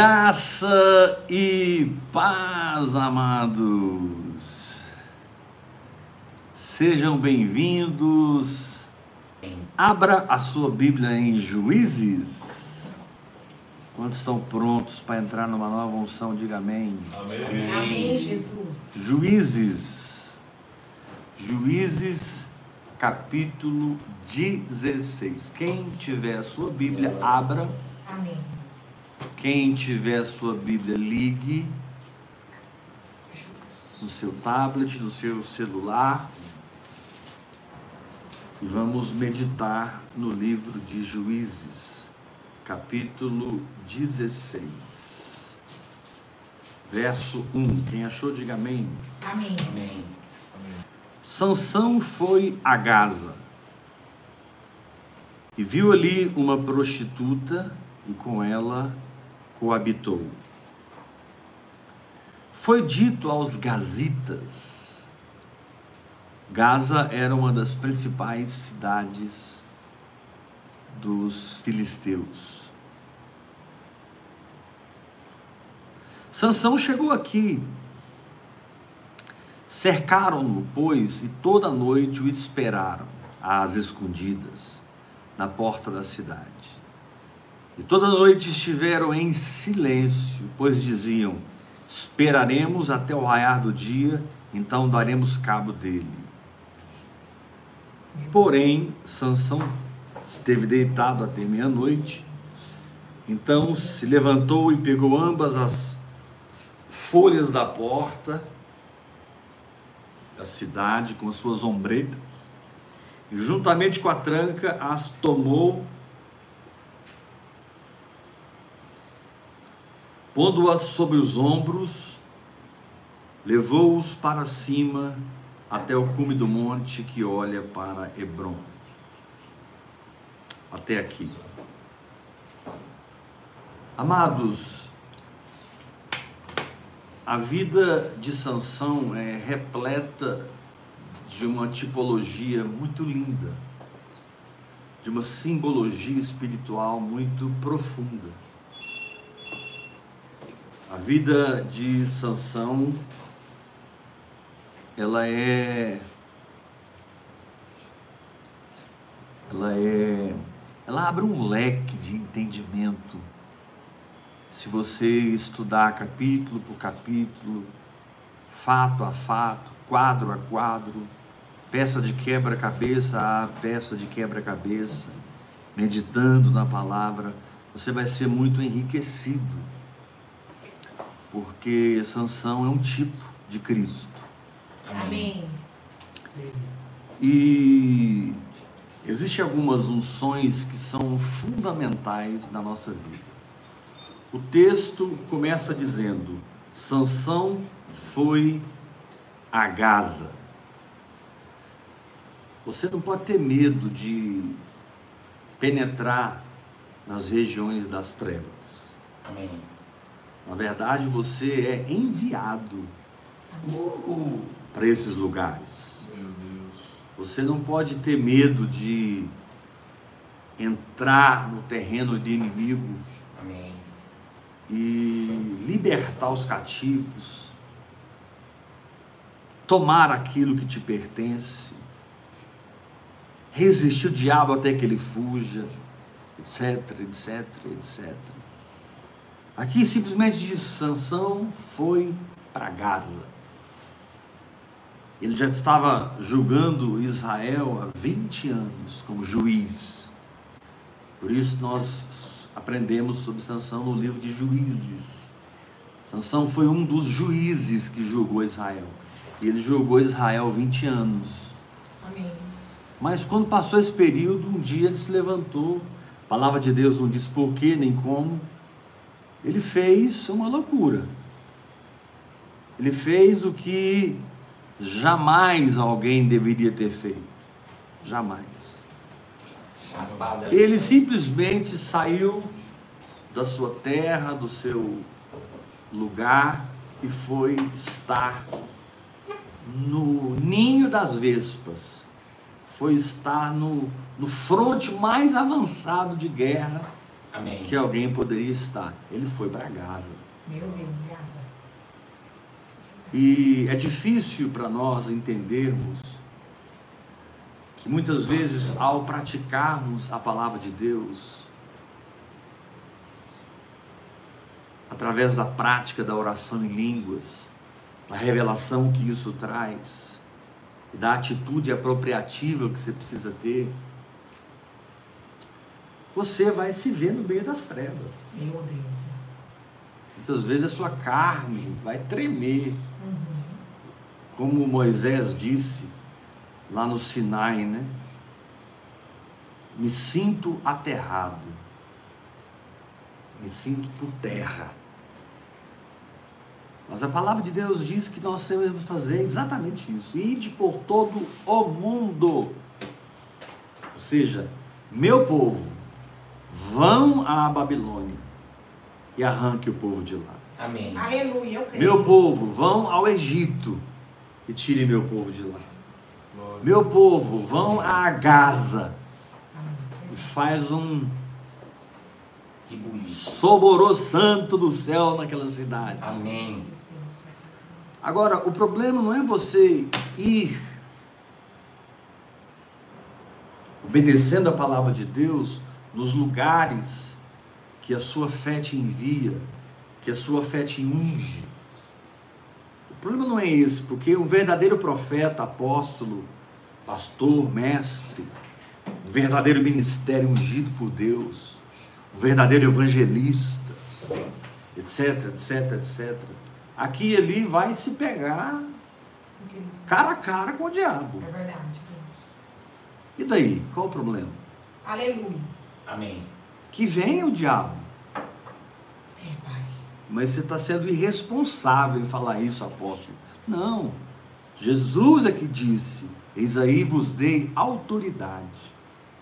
Graça e paz, amados. Sejam bem-vindos. Abra a sua Bíblia em Juízes. Quantos estão prontos para entrar numa nova unção? Diga amém. Amém. Amém, Jesus. Juízes. Juízes, capítulo 16. Quem tiver a sua Bíblia, abra. Amém. Quem tiver sua Bíblia, ligue no seu tablet, no seu celular. E vamos meditar no livro de Juízes, capítulo 16, verso 1. Quem achou, diga amém. Amém. Amém. Sansão foi a Gaza e viu ali uma prostituta e com ela coabitou. Foi dito aos gazitas. Gaza era uma das principais cidades dos filisteus. Sansão chegou aqui. Cercaram-no, pois, e toda noite o esperaram às escondidas na porta da cidade. E toda noite estiveram em silêncio, pois diziam: Esperaremos até o raiar do dia, então daremos cabo dele. Porém, Sansão esteve deitado até meia-noite. Então se levantou e pegou ambas as folhas da porta da cidade com suas ombreiras e juntamente com a tranca as tomou Pondo-as sobre os ombros, levou-os para cima até o cume do monte que olha para Hebron. Até aqui. Amados, a vida de Sansão é repleta de uma tipologia muito linda, de uma simbologia espiritual muito profunda. A vida de Sansão ela é ela é ela abre um leque de entendimento. Se você estudar capítulo por capítulo, fato a fato, quadro a quadro, peça de quebra-cabeça a peça de quebra-cabeça, meditando na palavra, você vai ser muito enriquecido porque Sansão é um tipo de Cristo. Amém. E existem algumas unções que são fundamentais na nossa vida. O texto começa dizendo: Sansão foi a Gaza. Você não pode ter medo de penetrar nas regiões das trevas. Amém. Na verdade, você é enviado para esses lugares. Você não pode ter medo de entrar no terreno de inimigos Amém. e libertar os cativos, tomar aquilo que te pertence, resistir o diabo até que ele fuja, etc, etc, etc. Aqui simplesmente diz: Sansão foi para Gaza. Ele já estava julgando Israel há 20 anos como juiz. Por isso nós aprendemos sobre Sansão no livro de Juízes. Sansão foi um dos juízes que julgou Israel. E ele julgou Israel 20 anos. Amém. Mas quando passou esse período, um dia ele se levantou. A palavra de Deus não diz porquê nem como. Ele fez uma loucura. Ele fez o que jamais alguém deveria ter feito. Jamais. Ele simplesmente saiu da sua terra, do seu lugar e foi estar no ninho das vespas. Foi estar no, no fronte mais avançado de guerra Amém. que alguém poderia estar. Ele foi para Gaza. Meu Deus, graça. E é difícil para nós entendermos que muitas vezes, ao praticarmos a palavra de Deus, através da prática da oração em línguas, a revelação que isso traz, e da atitude apropriativa que você precisa ter, você vai se ver no meio das trevas. Meu Deus. Muitas vezes a sua carne vai tremer, Uhum. como Moisés disse lá no Sinai, né? Me sinto aterrado, me sinto por terra. Mas a palavra de Deus diz que nós devemos fazer exatamente isso: ide por todo o mundo. Ou seja, meu povo, vão à Babilônia e arranque o povo de lá. Amém. Aleluia, eu creio. Meu povo, vão ao Egito e tire meu povo de lá. Glória. Meu povo, vão a Gaza e faz um soborô santo do céu naquela cidade. Amém. Agora, o problema não é você ir obedecendo a palavra de Deus nos lugares que a sua fé te envia, que a sua fé te unge. O problema não é esse, porque o verdadeiro profeta, apóstolo, pastor, mestre, o verdadeiro ministério ungido por Deus, o verdadeiro evangelista, etc, etc, etc. Aqui e ali vai se pegar cara a cara com o diabo. É verdade. E daí? Qual o problema? Aleluia. Amém. Que venha o diabo. É, Pai. Mas você está sendo irresponsável em falar isso, apóstolo. Não. Jesus é que disse: Eis aí vos dei autoridade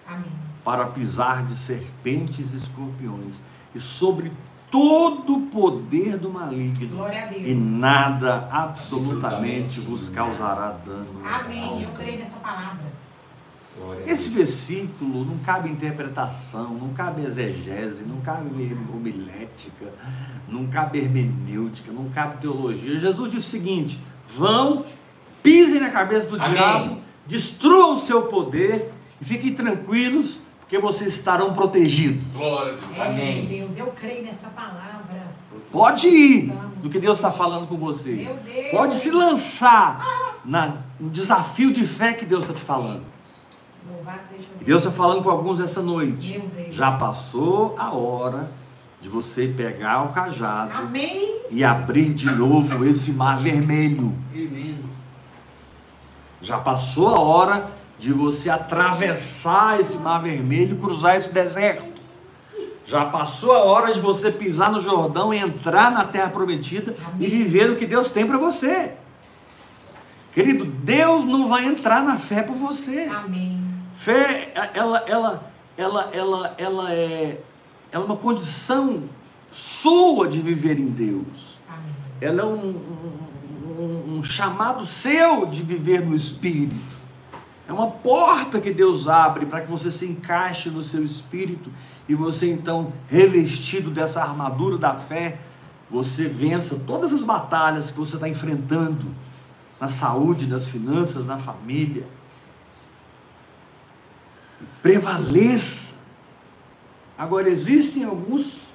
Amém. para pisar de serpentes e escorpiões e sobre todo o poder do maligno. Glória a Deus. E nada absolutamente Absolutamente vos causará dano. Amém. Eu creio nessa palavra. Esse versículo não cabe interpretação, não cabe exegese, não cabe homilética, não cabe hermenêutica, não cabe teologia. Jesus disse o seguinte: vão, pisem na cabeça do Amém. diabo, destruam o seu poder e fiquem tranquilos, porque vocês estarão protegidos. Glória a Deus. Amém. Deus, eu creio nessa palavra. Pode ir do que Deus está falando com você. Meu Deus. Pode se lançar na- no desafio de fé que Deus está te falando. Louvado seja E Deus está falando com alguns essa noite. Meu Deus. Já passou a hora de você pegar o cajado Amém. e abrir de novo esse mar vermelho. Já passou a hora de você atravessar esse mar vermelho e cruzar esse deserto. Já passou a hora de você pisar no Jordão e entrar na terra prometida Amém. e viver o que Deus tem para você. Querido, Deus não vai entrar na fé por você. Amém. Fé, ela, ela, ela, ela, ela é, ela é uma condição sua de viver em Deus. Amém. Ela é um, um- um- um chamado seu de viver no Espírito. É uma porta que Deus abre para que você se encaixe no seu espírito e você então, revestido dessa armadura da fé, você vença todas as batalhas que você está enfrentando na saúde, nas finanças, na família. Prevaleça. Agora, existem alguns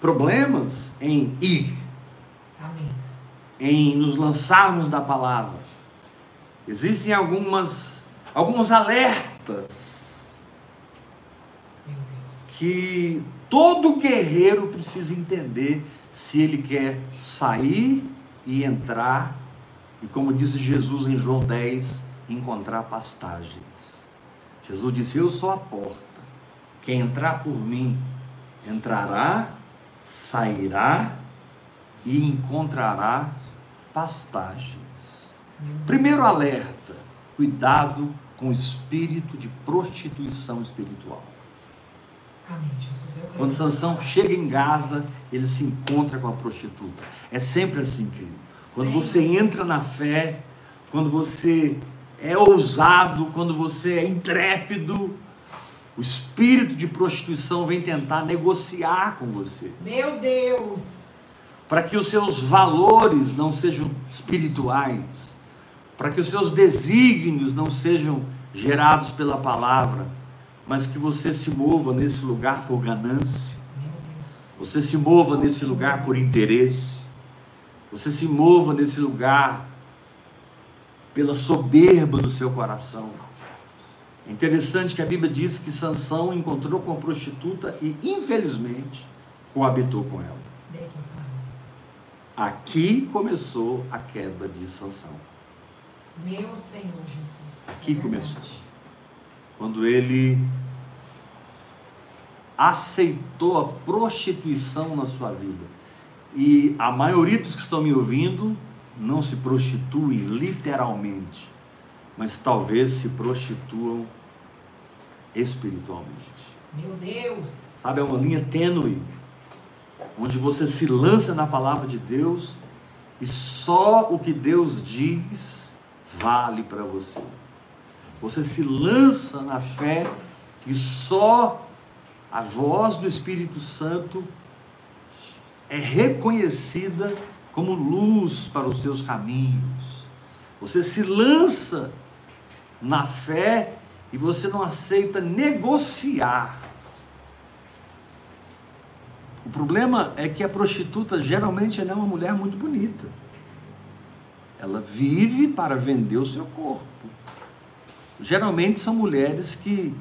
problemas em ir Amém. em nos lançarmos da palavra. Existem algumas alguns alertas que todo guerreiro precisa entender se ele quer sair e entrar e como disse Jesus em João 10, encontrar pastagens. Jesus disse: "Eu sou a porta. Quem entrar por mim entrará, sairá e encontrará pastagens." Primeiro alerta: cuidado com o espírito de prostituição espiritual. Amém, Jesus. Quando Sansão chega em Gaza, ele se encontra com a prostituta. É sempre assim, querido. Quando Sempre. você entra na fé, quando você é ousado, quando você é intrépido, O espírito de prostituição vem tentar negociar com você, Meu Deus. para que os seus valores não sejam espirituais, para que os seus desígnios não sejam gerados pela palavra, mas que você se mova nesse lugar por ganância, Meu Deus. você se mova nesse lugar por interesse, você se mova nesse lugar pela soberba do seu coração. É interessante que a Bíblia diz que Sansão encontrou com a prostituta e, infelizmente, coabitou com ela. Aqui começou a queda de Sansão. Meu Senhor Jesus. Aqui É começou. Quando ele aceitou a prostituição na sua vida. E a maioria dos que estão me ouvindo não se prostituem literalmente, mas talvez se prostituam espiritualmente. Meu Deus. Sabe, é uma linha tênue, onde você se lança na palavra de Deus e só o que Deus diz vale para você. Você se lança na fé e só a voz do Espírito Santo é reconhecida como luz para os seus caminhos. Você se lança na fé e você não aceita negociar. O problema é que a prostituta geralmente ela é uma mulher muito bonita. Ela vive para vender o seu corpo. Geralmente são mulheres que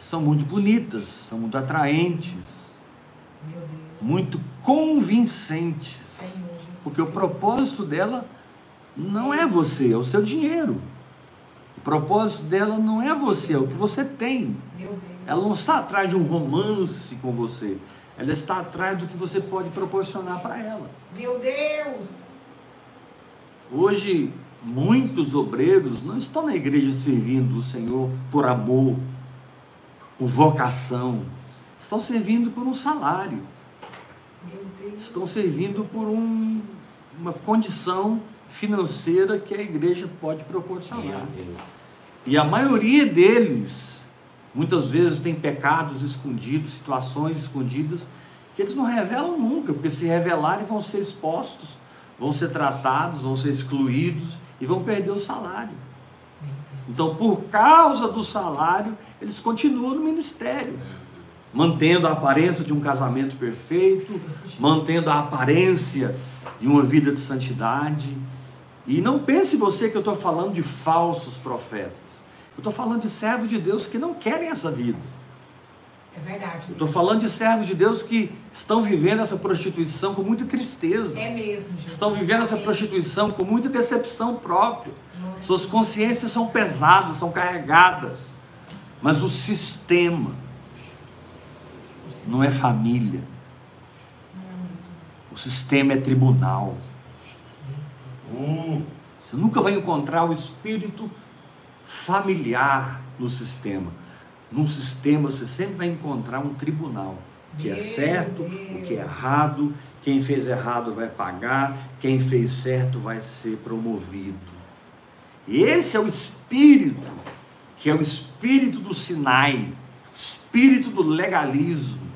são muito bonitas, são muito atraentes, muito convincentes. Porque o propósito dela não é você, é o seu dinheiro. O propósito dela não é você, é o que você tem. Ela não está atrás de um romance com você. Ela está atrás do que você pode proporcionar para ela. Meu Deus. Hoje, muitos obreiros não estão na igreja servindo o Senhor por amor, por vocação. Estão servindo por um salário. Estão servindo por um- uma condição financeira que a igreja pode proporcionar. E a maioria deles, muitas vezes, tem pecados escondidos, situações escondidas, que eles não revelam nunca, porque se revelarem vão ser expostos, vão ser tratados, vão ser excluídos e vão perder o salário. Então, por causa do salário, eles continuam no ministério, mantendo a aparência de um casamento perfeito, mantendo a aparência de uma vida de santidade. E não pense você que eu estou falando de falsos profetas. Eu estou falando de servos de Deus que não querem essa vida. É verdade. Eu estou falando de servos de Deus que estão vivendo essa prostituição com muita tristeza. É mesmo, Jesus. Estão vivendo essa prostituição com muita decepção própria. A Suas consciências são pesadas, são carregadas. Mas o sistema. Não é família. O sistema é tribunal. Hum. Você nunca vai encontrar o espírito familiar no sistema. Num sistema você sempre vai encontrar um tribunal. O que é certo, o que é errado, quem fez errado vai pagar, quem fez certo vai ser promovido. E esse é o espírito, que é o espírito do Sinai, espírito do legalismo.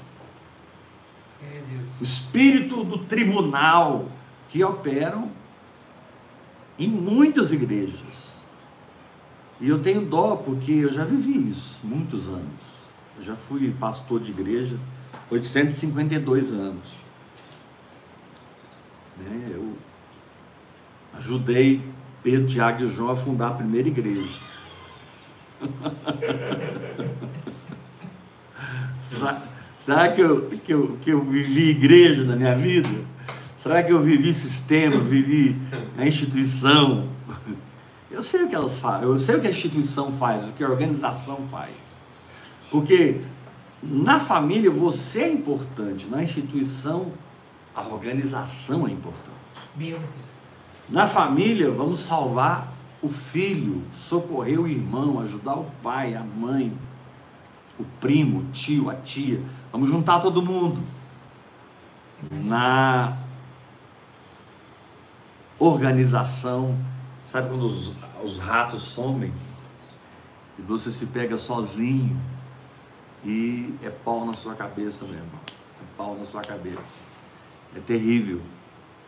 O espírito do tribunal que operam em muitas igrejas. E eu tenho dó porque eu já vivi isso muitos anos. Eu já fui pastor de igreja 852 anos. Né, Eu ajudei Pedro, Tiago e João a fundar a primeira igreja. será, será que, eu, que, eu, que eu vivi igreja na minha vida? Será que eu vivi sistema, vivi a instituição? Eu sei o que elas fazem, eu sei o que a instituição faz, o que a organização faz. Porque na família você é importante, na instituição a organização é importante. Meu Deus. Na família, vamos salvar o filho, socorrer o irmão, ajudar o pai, a mãe, o primo, o tio, a tia. Vamos juntar todo mundo. Na organização, sabe quando os, os ratos somem e você se pega sozinho? E é pau na sua cabeça, meu irmão. É pau na sua cabeça. É terrível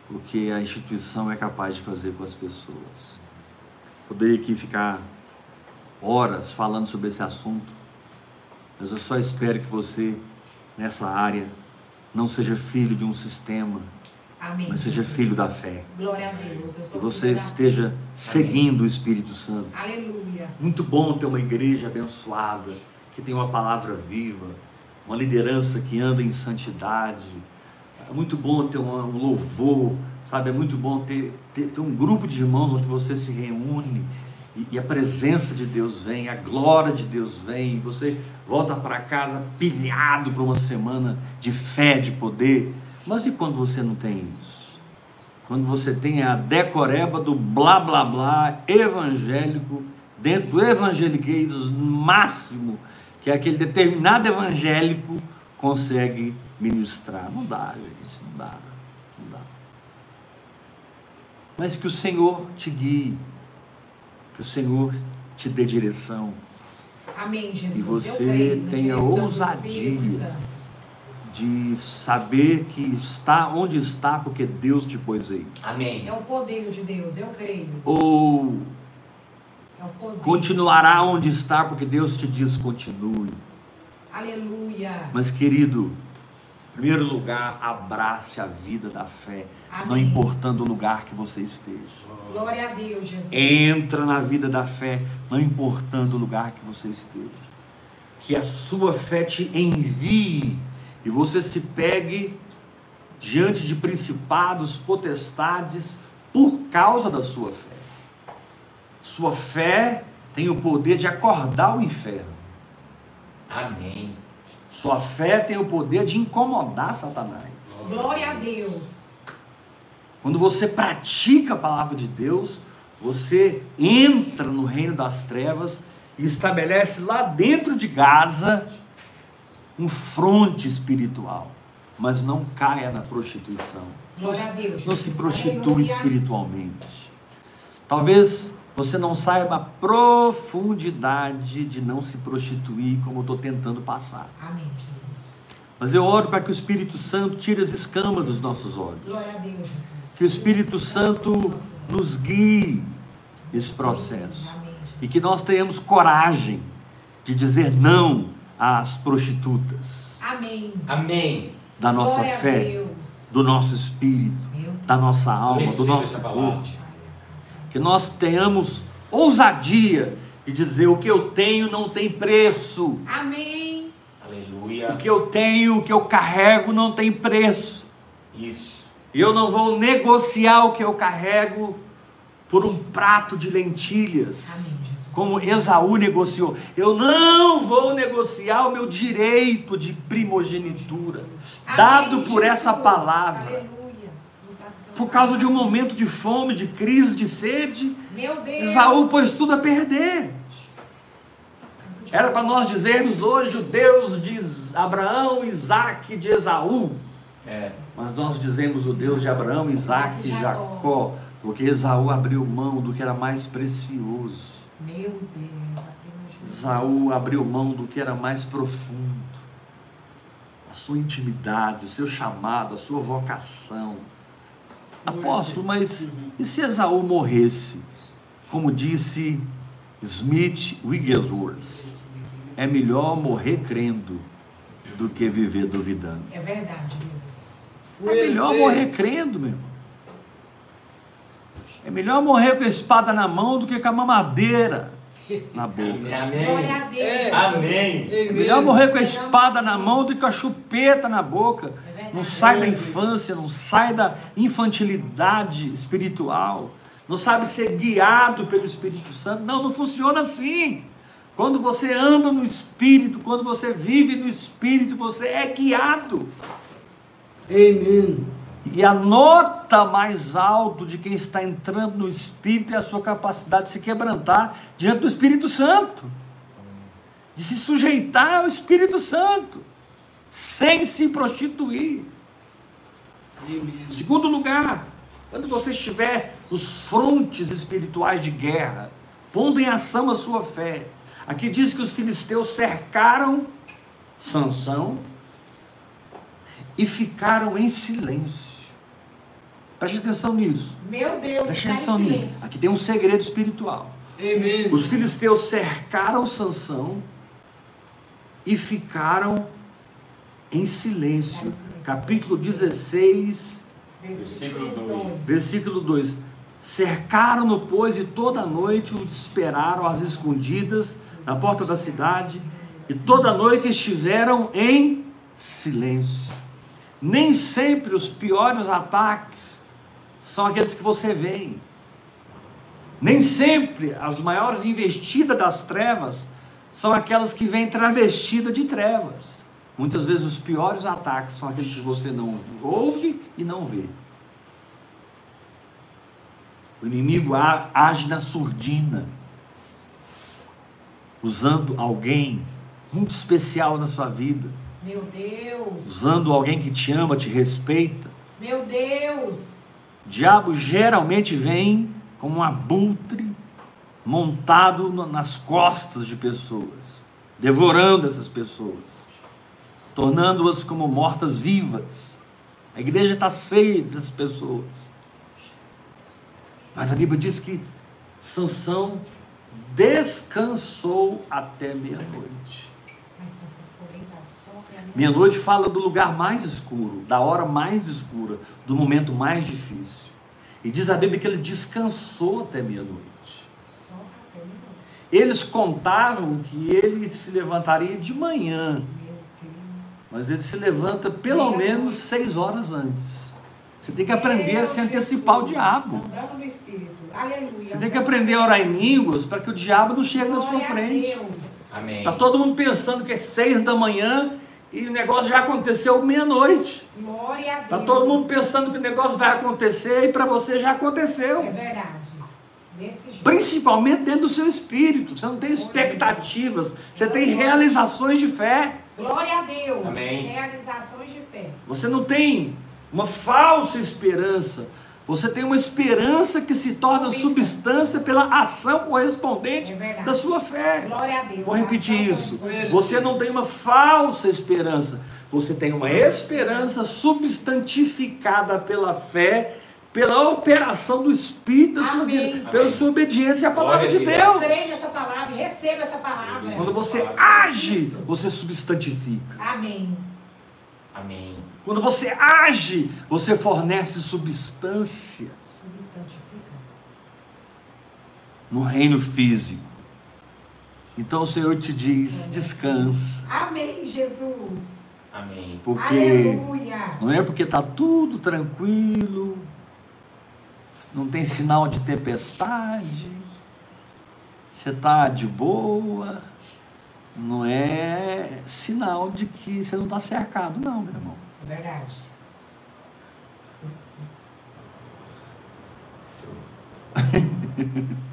o que a instituição é capaz de fazer com as pessoas. Poderia aqui ficar horas falando sobre esse assunto, mas eu só espero que você, nessa área, não seja filho de um sistema, Amém. mas seja filho da fé. Glória a Deus. Eu sou você esteja seguindo o Espírito Santo. Aleluia. Muito bom ter uma igreja abençoada, que tem uma palavra viva, uma liderança que anda em santidade. É muito bom ter um louvor, sabe? É muito bom ter, ter, ter um grupo de irmãos onde você se reúne e, e a presença de Deus vem, a glória de Deus vem, e você volta para casa pilhado para uma semana de fé, de poder. Mas e quando você não tem isso? Quando você tem a decoreba do blá blá blá evangélico, dentro do evangeliquez máximo, que é aquele determinado evangélico consegue ministrar. Não dá, gente, não dá, não dá. Mas que o Senhor te guie, que o Senhor te dê direção, Amém, Jesus. E você tenha ousadia. De saber que está onde está porque Deus te pôs aí. Amém. É o poder de Deus, eu creio. Ou É o poder. continuará onde está porque Deus te diz continue. Aleluia. Mas querido, primeiro lugar, abrace a vida da fé, não Amém. importando o lugar que você esteja. Glória a Deus, Jesus. Entra na vida da fé, não importando o lugar que você esteja. Que a sua fé te envie e você se pegue diante de principados, potestades, por causa da sua fé. Sua fé tem o poder de acordar o inferno. Amém. Sua fé tem o poder de incomodar Satanás. Glória a Deus. Quando você pratica a palavra de Deus, você entra no reino das trevas e estabelece lá dentro de Gaza um fronte espiritual. Mas não caia na prostituição. Glória a Deus. Não se prostitui Aleluia. espiritualmente. Talvez você não saiba a profundidade de não se prostituir, como eu estou tentando passar. Amém, Jesus. Mas eu oro para que o Espírito Santo tire as escamas dos nossos olhos. Glória a Deus, Jesus. Que o Espírito Santo nos guie nesse processo. Amém. E que nós tenhamos coragem de dizer não às prostitutas Amém. Amém. da nossa Glória a fé, Deus. do nosso espírito, da nossa alma, do nosso corpo. Que nós tenhamos ousadia de dizer o que eu tenho não tem preço. Amém. O Aleluia. que eu tenho, o que eu carrego não tem preço. Isso. E eu não vou negociar o que eu carrego por um prato de lentilhas. Amém. Como Esaú negociou. Eu não vou negociar o meu direito de primogenitura, Amém, dado por Jesus. essa palavra. Aleluia. Por causa de um momento de fome, de crise, de sede, Meu Deus. Esaú pôs tudo a perder. Era para nós dizermos hoje o Deus de Abraão, Isaac, de Esaú. É. Mas nós dizemos o Deus de Abraão, Isaac e Isaac e Jacó, porque Esaú abriu mão do que era mais precioso. Meu Deus. Esaú abriu mão do que era mais profundo. A sua intimidade, o seu chamado, a sua vocação. Apóstolo, mas e se Esaú morresse? Como disse Smith Wigglesworth, é melhor morrer crendo do que viver duvidando. É verdade, Deus. É melhor morrer crendo, meu irmão. É melhor morrer com a espada na mão do que com a mamadeira na boca. Amém. É. Amém. É melhor morrer com a espada na mão do que com a chupeta na boca. Não sai da infância, não sai da infantilidade espiritual. Não sabe ser guiado pelo Espírito Santo. Não, não funciona assim. Quando você anda no Espírito, quando você vive no Espírito, você é guiado. Amém. E a nota mais alta de quem está entrando no Espírito é a sua capacidade de se quebrantar diante do Espírito Santo, de se sujeitar ao Espírito Santo, sem se prostituir. Amém. Segundo lugar, quando você estiver nos frontes espirituais de guerra, pondo em ação a sua fé. Aqui diz que os filisteus cercaram Sansão, e ficaram em silêncio. Preste atenção nisso. Meu Deus, Preste atenção nisso. silêncio. Aqui tem um segredo espiritual. Amém. Os filisteus cercaram Sansão e ficaram em silêncio. Capítulo 16, Versículo dois. versículo 2. Cercaram-no, pois, e toda a noite o esperaram às escondidas na porta da cidade, e toda a noite estiveram em silêncio. Nem sempre os piores ataques são aqueles que você vê. Nem sempre as maiores investidas das trevas são aquelas que vêm travestidas de trevas. Muitas vezes os piores ataques são aqueles que você não ouve e não vê. O inimigo age na surdina, usando alguém muito especial na sua vida, Meu Deus. usando alguém que te ama, te respeita. Meu Deus. O diabo geralmente vem como um abutre montado nas costas de pessoas, devorando essas pessoas, tornando-as como mortas-vivas. A igreja está cheia dessas pessoas. Mas a Bíblia diz que Sansão descansou até meia-noite. Meia-noite fala do lugar mais escuro, da hora mais escura, do momento mais difícil. E diz a Bíblia que ele descansou até meia-noite. Eles contavam que ele se levantaria de manhã. Mas ele se levanta pelo menos seis horas antes. Você tem que aprender a se antecipar o Jesus, diabo. Você tem que aprender a orar em línguas para que o diabo não chegue na sua frente. Deus. Amém. Tá todo mundo pensando que é seis da manhã e o negócio já aconteceu meia-noite. Glória a Deus. Tá todo mundo pensando que o negócio vai acontecer e para você já É aconteceu. verdade. Desse jeito. Principalmente dentro do seu espírito. Você não tem expectativas, você tem realizações de fé. Glória a Deus. Amém. Realizações de fé. Você não tem uma falsa esperança. Você tem uma esperança que se torna substância pela ação correspondente É da sua fé. Glória a Deus. Vou repetir isso. Você não tem uma falsa esperança. Você tem uma esperança substantificada pela fé, pela operação do Espírito da sua Amém. vida, pela Amém. sua obediência à palavra Glória de Deus. Deus. Creia nessa palavra e receba essa palavra. Quando você age, você substantifica. Amém. Amém. Quando você age, você fornece substância Substantifica. no reino físico. Então o Senhor te diz: descansa, Amém, Jesus. Amém. porque Aleluia. não é porque está tudo tranquilo, não tem sinal de tempestade, você está de boa, não é sinal de que você não está cercado, não, meu irmão. É verdade.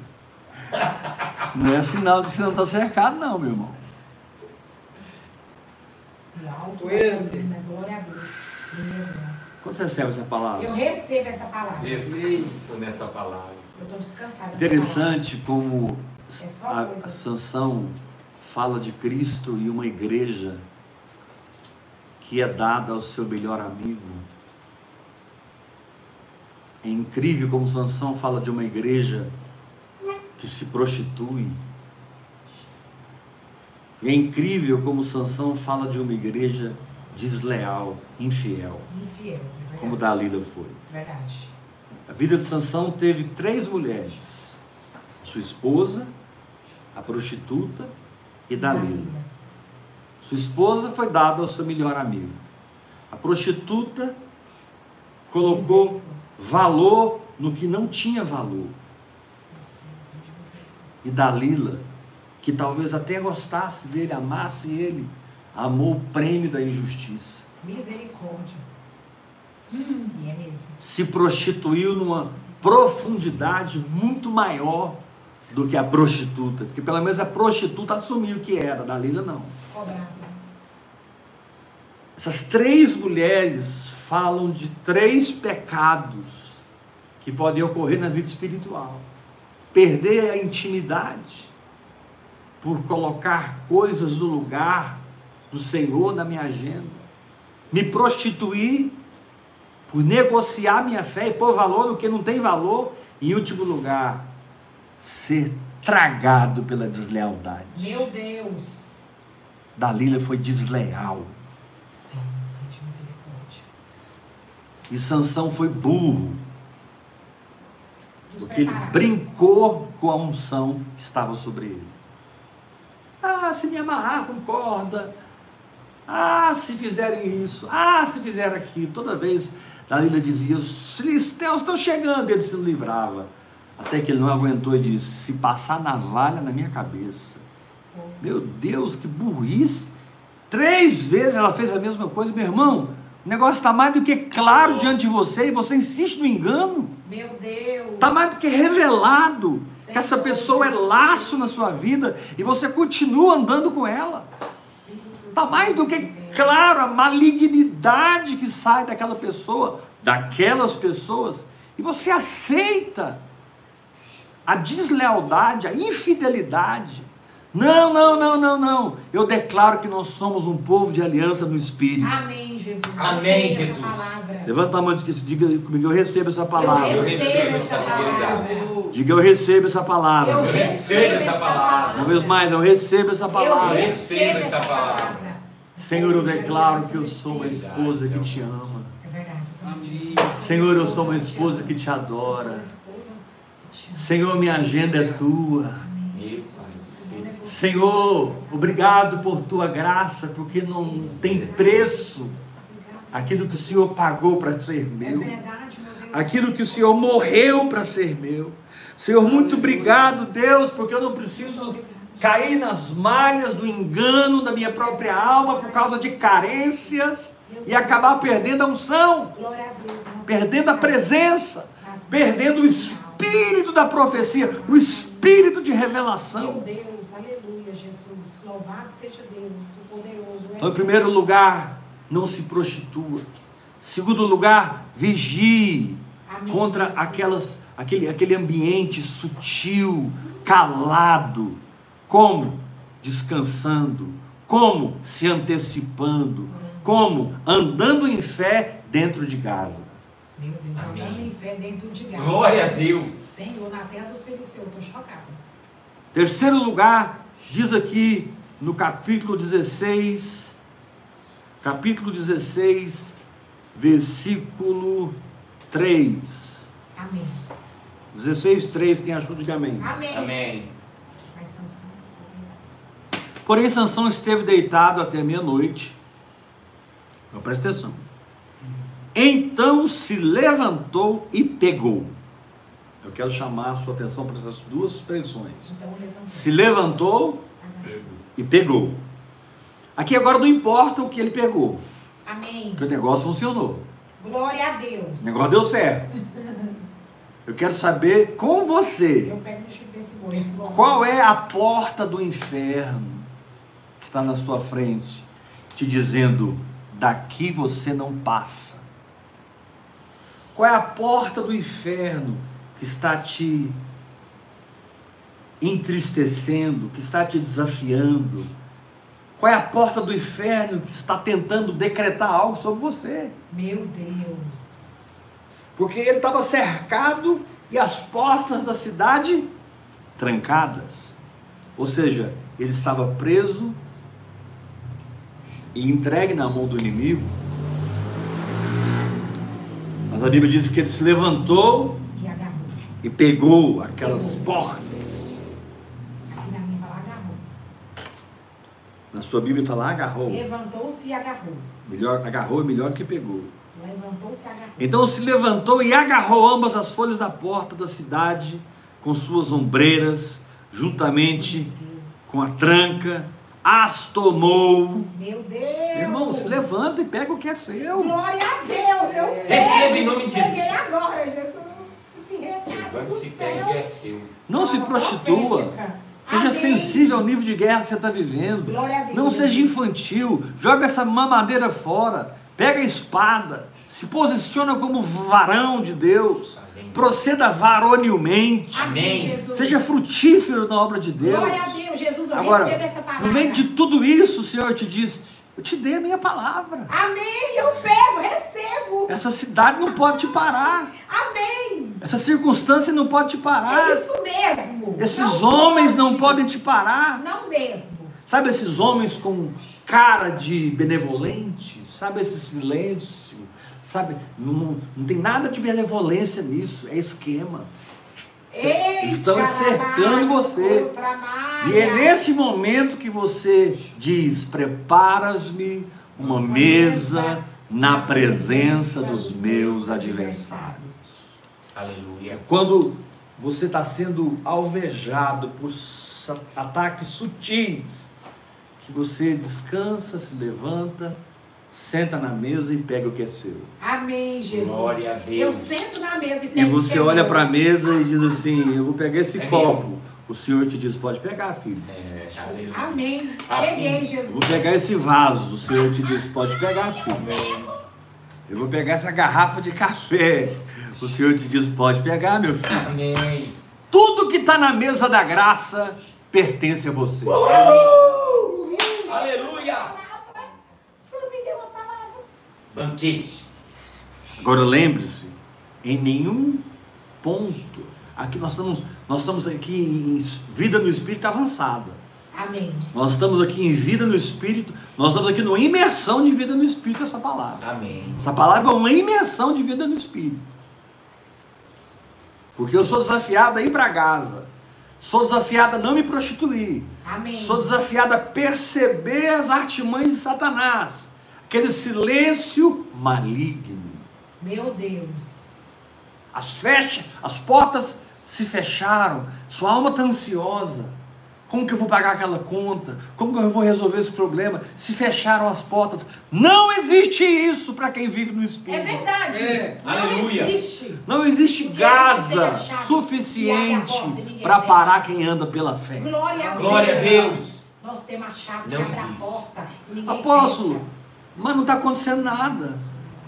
Não é sinal de que você não está cercado, não, meu irmão. Né? Glória a Deus. Quando você recebe essa palavra? Eu recebo essa palavra. Descanso nessa palavra. Eu estou descansada. nessa Interessante como só a, a Sansão fala de Cristo e uma igreja que é dada ao seu melhor amigo. É incrível como Sansão fala de uma igreja que se prostitui. É incrível como Sansão fala de uma igreja desleal, infiel. Infiel. é como Dalila foi. Verdade. A vida de Sansão teve três mulheres: sua esposa, a prostituta e Dalila. Sua esposa foi dada ao seu melhor amigo. A prostituta colocou valor no que não tinha valor. E Dalila, que talvez até gostasse dele, amasse ele, amou o prêmio da injustiça. Misericórdia. Hum, e é mesmo. Se prostituiu numa profundidade muito maior do que a prostituta. Porque pelo menos a prostituta assumiu que era, a Dalila não. Essas três mulheres falam de três pecados que podem ocorrer na vida espiritual: perder a intimidade por colocar coisas no lugar do Senhor na minha agenda, me prostituir por negociar minha fé e pôr valor no que não tem valor, e, em último lugar, ser tragado pela deslealdade. Meu Deus. Dalila foi desleal. Senhor, tem de misericórdia. E Sansão foi burro, porque ele brincou com a unção que estava sobre ele. Ah, se me amarrar com corda. Ah, se fizerem isso. Ah, se fizerem aquilo. Toda vez Dalila dizia: os filisteus estão chegando. E ele se livrava. Até que ele não aguentou e disse: se passar navalha na minha cabeça. Meu Deus, que burrice. Três vezes ela fez a mesma coisa. Meu irmão, o negócio está mais do que claro diante de você e você insiste no engano. Meu Deus. Está mais do que revelado que essa pessoa é laço na sua vida e você continua andando com ela. Está mais do que claro a malignidade que sai daquela pessoa, daquelas pessoas, e você aceita a deslealdade, a infidelidade. Não, não, não, não, não. Eu declaro que nós somos um povo de aliança no Espírito. Amém, Jesus. Amém, Eu Jesus. Levanta a mão e diga comigo, eu recebo essa palavra. Eu Eu recebo essa palavra. Diga, eu recebo essa palavra. Eu recebo essa palavra. Uma vez mais, eu recebo essa Eu palavra. recebo essa palavra. Senhor, eu declaro que eu sou uma esposa que te ama. É verdade. eu. Senhor, eu sou uma esposa que te Eu adora. Senhor, minha agenda é tua. Amém. Isso, eu. Senhor, obrigado por tua graça, porque não tem preço aquilo que o Senhor pagou para ser É meu. Deus. aquilo que o Senhor morreu para ser meu. Senhor, muito obrigado, Deus, porque eu não preciso cair nas malhas do engano da minha própria alma por causa de carências e acabar perdendo a unção, perdendo a presença, perdendo o espírito da profecia, o espírito de Meu revelação. Deus, aleluia, Jesus. Louvado seja Deus, o poderoso. Então, em primeiro lugar, não se prostitua. Segundo lugar, vigie Amém, contra Jesus. aquelas, aquele, aquele ambiente sutil, calado. Como? Descansando. Como? Se antecipando. Como? Andando em fé dentro de Gaza. Meu Deus, Amém. andando em fé dentro de Gaza. Glória a Deus. Senhor, na terra dos filisteus, estou chocada. Terceiro lugar, diz aqui no capítulo 16, capítulo 16, versículo 3. Amém. 16, 3, quem achou, diga amém. Amém. Amém. Mas Sansão ficou Porém, Sansão esteve deitado até meia-noite. Então, Presta atenção. Então se levantou e pegou. Eu quero chamar a sua atenção para essas duas expressões. Então levantou. Se levantou Amém. e pegou. Aqui agora não importa o que ele pegou, Amém. porque o negócio funcionou. Glória a Deus. O negócio deu certo. Eu quero saber com você Eu pego no chifre desse boi. qual é a porta do inferno que está na sua frente, te dizendo: daqui você não passa. Qual é a porta do inferno está te entristecendo, que está te desafiando? Qual é a porta do inferno que está tentando decretar algo sobre você? Meu Deus. Porque ele estava cercado e as portas da cidade trancadas. Ou seja, ele estava preso e entregue na mão do inimigo. Mas a Bíblia diz que ele se levantou E pegou aquelas portas. Na minha fala agarrou. Na sua Bíblia fala agarrou. Levantou-se e agarrou. Melhor, agarrou é melhor que pegou. Levantou-se e agarrou. Então se levantou e agarrou ambas as folhas da porta da cidade com suas ombreiras, juntamente com a tranca, as tomou. Meu Deus. Irmão, se levanta e pega o que é seu. Glória a Deus. Eu pego. Receba em nome de Peguei Jesus. agora, Jesus. Pegue, é seu. Não se prostitua. Seja Amém. sensível ao nível de guerra que você está vivendo. Glória a Deus. Não seja infantil. Joga essa mamadeira fora. Pega a espada. Se posiciona como varão de Deus. Amém. Proceda varonilmente. Amém. Seja frutífero na obra de Deus. Glória a Deus, Jesus. Eu Agora, recebo essa palavra. no meio de tudo isso, o Senhor te diz: Eu te dei a minha palavra. Amém. Eu pego, recebo. Essa cidade não pode te parar. Amém. Essa circunstância não pode te parar. É isso mesmo. Esses Não homens não pode. podem te parar. Não mesmo. Sabe esses homens com cara de benevolente? Sabe esse silêncio? Sabe? Não, não tem nada de benevolência nisso, é esquema. Estão cercando você. E é nesse momento que você diz: Preparas-me uma mesa na presença dos meus adversários. É Aleluia. quando você está sendo alvejado por ataques sutis, que você descansa, se levanta, senta na mesa e pega o que é seu. Amém, Jesus. Glória a Deus. Eu sento na mesa e E pego o você que é olha meu. para a mesa e diz assim: Eu vou pegar esse É copo. O Senhor te diz: Pode pegar, filho. É. Amém. Assim. Peguei, Eu Jesus. vou pegar esse vaso. O Senhor te diz: Pode pegar, filho. Eu vou pegar essa garrafa de café. O Senhor te diz: Pode pegar, meu filho. Amém. Tudo que está na mesa da graça pertence a você. Aleluia. O Senhor me deu uma palavra. Banquete. Agora lembre-se, em nenhum ponto, aqui nós estamos, nós estamos aqui em vida no espírito avançada. Amém. Nós estamos aqui em vida no espírito, nós estamos aqui numa imersão de vida no espírito essa palavra. Amém. Essa palavra é uma imersão de vida no espírito. Porque eu sou desafiado a ir para Gaza. Sou desafiado a não me prostituir. Amém. Sou desafiado a perceber as artimanhas de Satanás. Aquele silêncio maligno. Meu Deus. As fecha, as portas se fecharam. Sua alma está ansiosa. Como que eu vou pagar aquela conta? Como que eu vou resolver esse problema? Se fecharam as portas. Não existe isso para quem vive no Espírito. É verdade. É. Não Aleluia. existe. Não existe Porque Gaza suficiente para parar quem anda pela fé. Glória a Deus. Glória a Deus. Nós temos a chave que abre a porta ninguém Apóstolo, fecha. Mas não está acontecendo nada.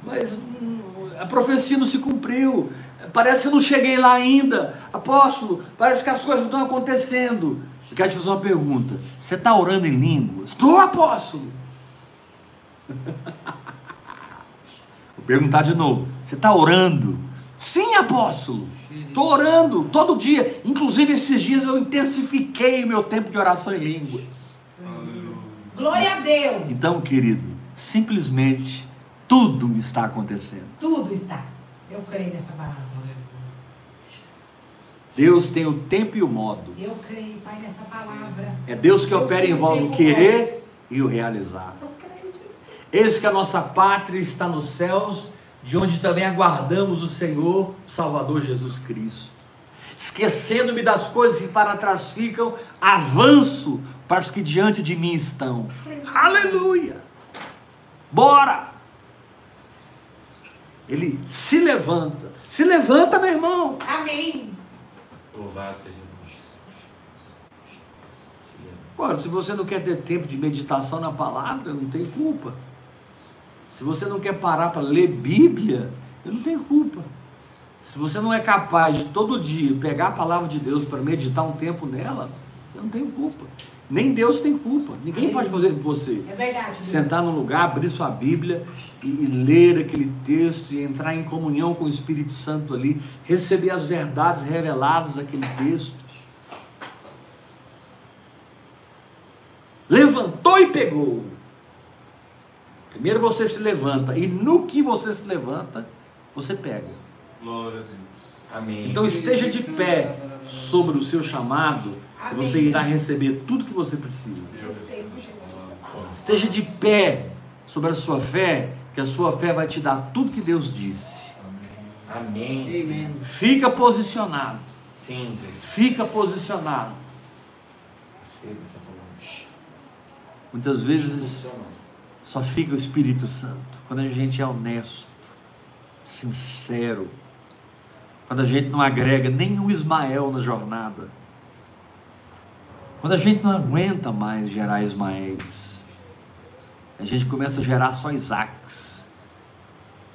Mas hum, a profecia não se cumpriu. Parece que eu não cheguei lá ainda. Apóstolo, parece que as coisas não estão acontecendo. Eu quero te fazer uma pergunta. Você está orando em línguas? Estou, apóstolo. Vou perguntar de novo. Você está orando? Sim, apóstolo. Estou orando todo dia. Inclusive, esses dias eu intensifiquei o meu tempo de oração em línguas. Glória a Deus. Então, querido, simplesmente tudo está acontecendo. Tudo está. Eu creio nessa palavra. Deus tem o tempo e o modo. Eu creio, Pai, nessa palavra. É Deus que opera em vós o querer e o realizar. Eu creio, Jesus. Eis que a nossa pátria está nos céus, de onde também aguardamos o Senhor, Salvador Jesus Cristo. Esquecendo-me das coisas que para trás ficam, avanço para os que diante de mim estão. Aleluia! Bora! Ele se levanta. Se levanta, meu irmão. Amém. Louvado seja Deus. Agora, se você não quer ter tempo de meditação na palavra, não tem culpa. Se você não quer parar para ler Bíblia, eu não tenho culpa. Se você não é capaz de todo dia pegar a palavra de Deus para meditar um tempo nela, eu não tenho culpa. Nem Deus tem culpa. Ninguém pode fazer por você. É verdade. Deus. Sentar num lugar, abrir sua Bíblia e, e ler aquele texto e entrar em comunhão com o Espírito Santo ali, receber as verdades reveladas naquele texto. Levantou e pegou. Primeiro você se levanta e no que você se levanta, você pega. Glória a Deus. Amém. Então esteja de pé sobre o seu chamado e você irá receber tudo que você precisa. Esteja de pé sobre a sua fé, que a sua fé vai te dar tudo que Deus disse. Amém. Amém. Fica posicionado. Sim, Jesus. Fica posicionado. Muitas vezes só fica o Espírito Santo quando a gente é honesto, sincero, quando a gente não agrega nenhum Ismael na jornada, quando a gente não aguenta mais gerar Ismaéis, a gente começa a gerar só Isaques,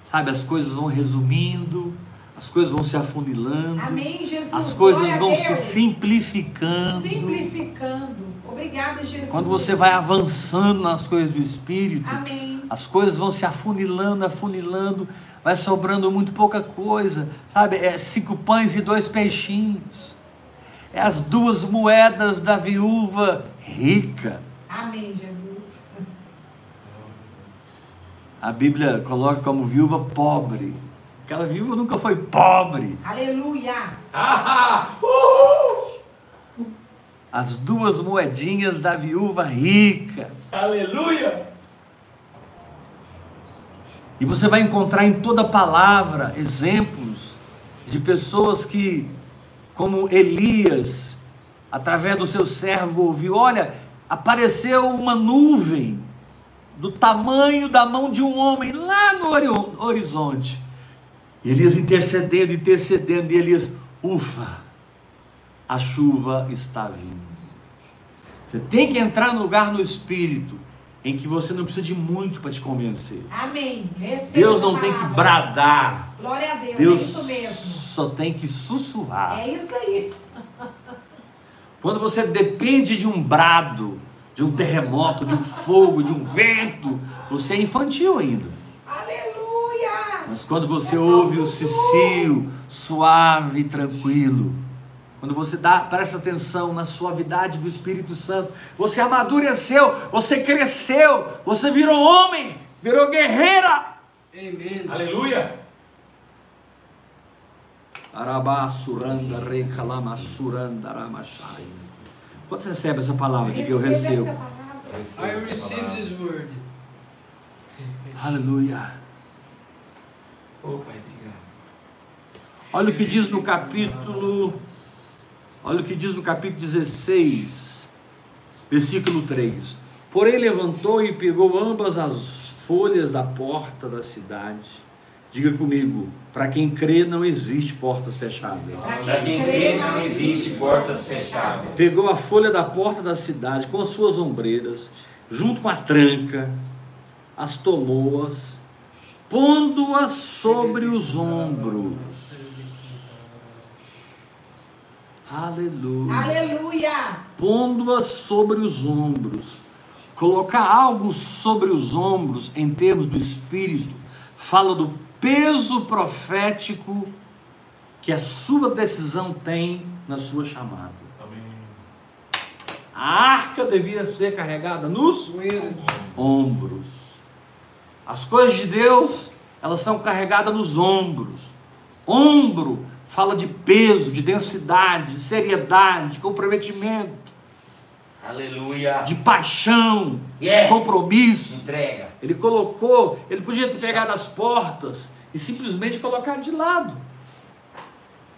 sabe? As coisas vão resumindo, as coisas vão se afunilando, Amém, Jesus. as coisas Glória vão se simplificando. Simplificando. Obrigada, Jesus. Quando você vai avançando nas coisas do Espírito, Amém. as coisas vão se afunilando, afunilando, vai sobrando muito pouca coisa, sabe? É cinco pães e dois peixinhos. É as duas moedas da viúva rica. Amém, Jesus. A Bíblia coloca como viúva pobre. Aquela viúva nunca foi pobre. Aleluia. Ah. As duas moedinhas da viúva rica. Aleluia. E você vai encontrar em toda palavra exemplos de pessoas que, como Elias, através do seu servo, ouviu: olha, apareceu uma nuvem do tamanho da mão de um homem lá no ori- horizonte. E Elias intercedendo, intercedendo, e Elias, ufa, a chuva está vindo. Você tem que entrar no lugar no espírito em que você não precisa de muito para te convencer. Amém. Receba Deus não tem que bradar. Glória a Deus. Deus É isso mesmo. só tem que sussurrar. É isso aí. Quando você depende de um brado, de um terremoto, de um fogo, de um vento, você é infantil ainda. Aleluia. Mas quando você É ouve o cicio suave e tranquilo, quando você dá, presta atenção na suavidade do Espírito Santo, você amadureceu, você cresceu, você virou homem, virou guerreira. Amen. Aleluia. Arabá suranda rei kalama suranda ramachai. Quando você recebe essa palavra de que eu recebo? essa palavra. I receive this word. Aleluia. Oh, Pai, obrigado. Olha o que diz no capítulo. Olha o que diz no capítulo 16, versículo 3. Porém levantou e pegou ambas as folhas da porta da cidade. Diga comigo, para quem crê não existe portas fechadas. Para quem crê, não existe portas fechadas. Pegou a folha da porta da cidade com as suas ombreiras, junto com a tranca, as tomou-as, pondo-as sobre os ombros. Aleluia. Aleluia. Pondo-as sobre os ombros. Colocar algo sobre os ombros, em termos do espírito, fala do peso profético que a sua decisão tem na sua chamada. A arca devia ser carregada nos ombros. As coisas de Deus, elas são carregadas nos ombros. Ombro fala de peso, de densidade, de seriedade, de comprometimento, Aleluia. de paixão, Yeah. de compromisso. Entrega. Ele colocou, ele podia ter pegado as portas e simplesmente colocado de lado.